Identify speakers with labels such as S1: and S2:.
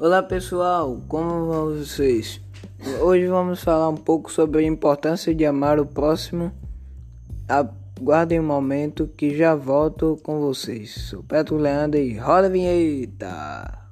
S1: Olá pessoal, como vão vocês? Hoje vamos falar um pouco sobre a importância de amar o próximo. Aguardem um momento que já volto com vocês. Sou Petro Leandro e roda a vinheta!